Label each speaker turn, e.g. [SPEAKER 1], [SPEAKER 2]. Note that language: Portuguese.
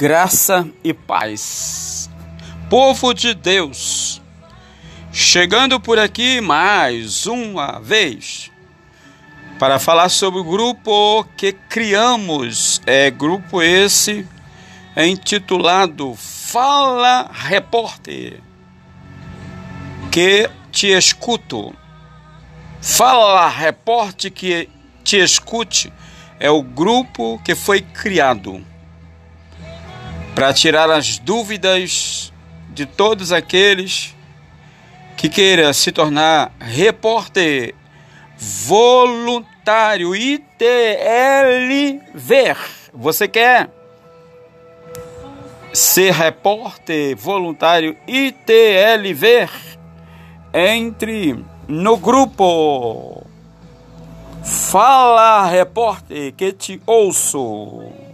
[SPEAKER 1] graça e paz. Povo de Deus, chegando por aqui mais uma vez para falar sobre o grupo que criamos. É grupo esse intitulado Fala Repórter. Que te escuto. Fala Repórter que te escute. É o grupo que foi criado para tirar as dúvidas de todos aqueles que queira se tornar repórter voluntário ITLV. Você quer ser repórter voluntário ITLV? Entre no grupo Fala Repórter que te ouço.